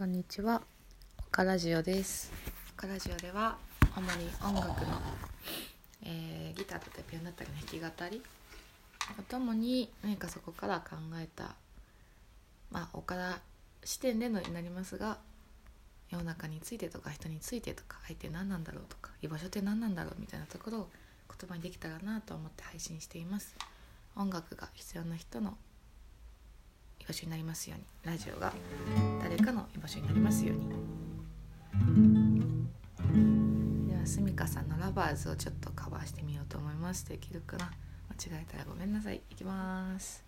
こんにちは。オカラジオです。オカラジオでは主に音楽の、えーギターだったりピアノだったりの弾き語りとともに何かそこから考えたまあオカラ視点でのになりますが世の中についてとか人についてとか相手何なんだろうとか居場所って何なんだろうみたいなところを言葉にできたらなと思って配信しています。音楽が必要な人の場所になりますように。ラジオが誰かの居場所になりますように。ではすみかさんの「ラバーズ」をちょっとカバーしてみようと思います。できるかな？間違えたらごめんなさい。いきます。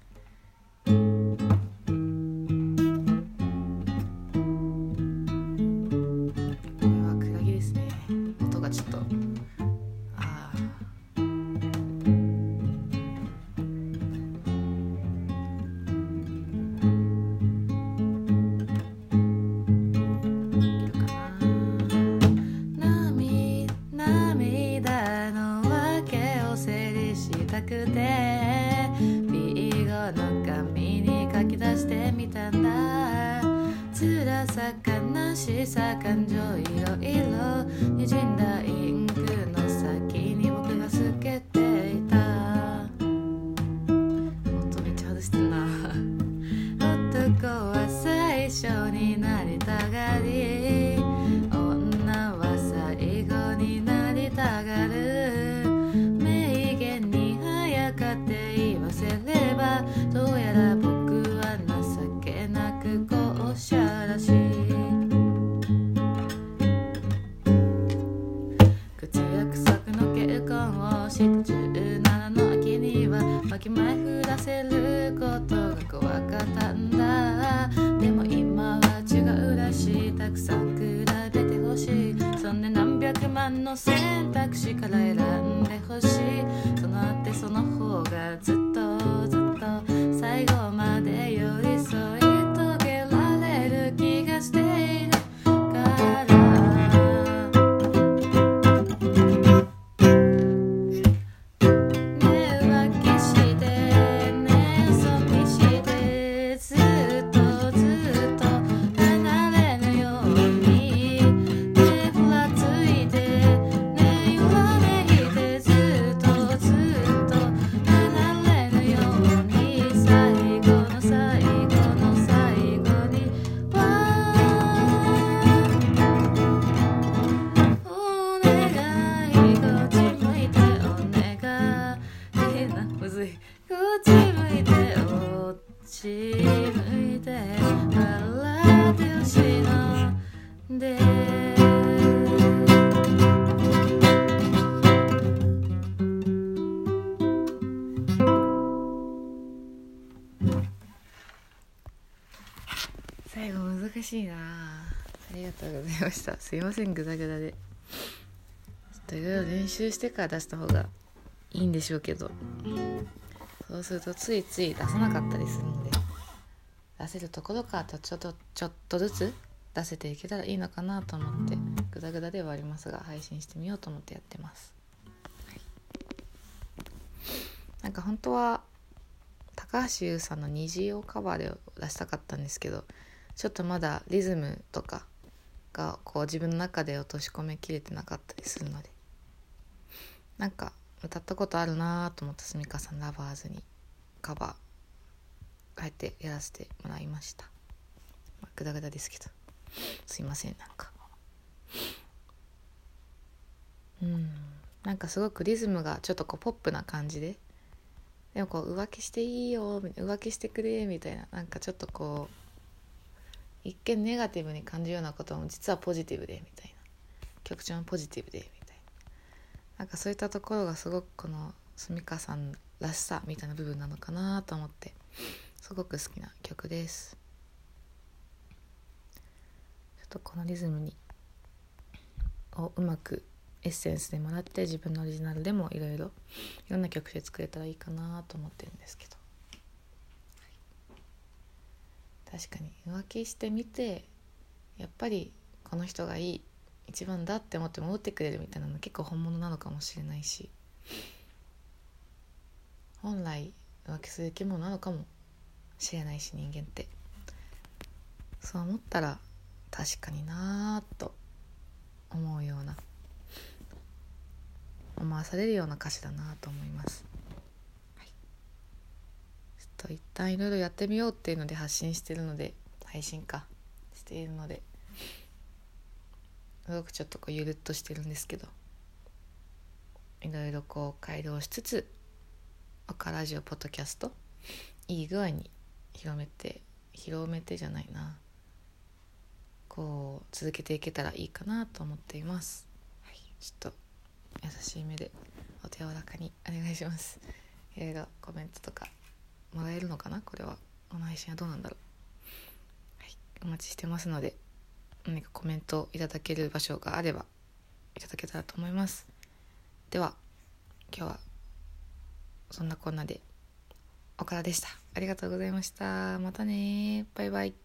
たくてビーゴの紙に書き出してみたんだ。辛さ悲しさ感情いろいろにじんだインクの先に僕が透けていた。音めっちゃ外してんな。男は最初になりたがり。して17の秋にはわきまえ振らせることが怖かったんだ。でも今は違うらしいたくさん比べてほしい。そんで何百万の選択肢から選んでほしい。そのあってその方がずっとずっと最後まで寄り添い最後難しいな。ありがとうございました。すいませんグダグダで。ちょっといろいろ練習してから出した方がいいんでしょうけど。そうするとついつい出さなかったりするので。出せるところからちょっとちょっとずつ出せていけたらいいのかなと思ってグダグダではありますが配信してみようと思ってやってます、はい。なんか本当は高橋優さんの「虹」をカバーで出したかったんですけどちょっとまだリズムとかがこう自分の中で落とし込めきれてなかったりするので。なんか歌ったことあるなと思ったすみかさんラバーズにカバーあえてやらせてもらいました、グダグダですけど。すいませんなんか。うん。なんかすごくリズムがちょっとこうポップな感じで。でもこう浮気していいよ浮気してくれみたいななんかちょっとこう一見ネガティブに感じるようなことも実はポジティブでみたいな。曲調もポジティブでみたいな。なんかそういったところがすごくこのすみかさんらしさみたいな部分なのかなと思ってすごく好きな曲です。ちょっとこのリズムにをうまくエッセンスでもらって自分のオリジナルでもいろいろいろんな曲で作れたらいいかなと思ってるんですけど。確かに浮気してみてやっぱりこの人がいい一番だって思って戻ってくれるみたいなの結構本物なのかもしれないし本来浮気する生き物なのかもしれないし人間って。そう思ったら確かになーと思うような思わされるような歌詞だなと思います、一旦いろいろやってみようっていうので発信してるので配信か。しているので。すごくちょっとこうゆるっとしてるんですけど。いろいろこう改良しつつオカラジオポッドキャストいい具合に広めて広めてじゃないな。こう続けていけたらいいかなと思っています、はい、ちょっと優しい目でお手柔らかにお願いします。いろいろコメントとかもらえるのかな？これは。この配信はどうなんだろう？はいお待ちしてますので何かコメントいただける場所があればいただけたらと思います。では今日はそんなこんなで岡田でした。ありがとうございました。またねバイバイ。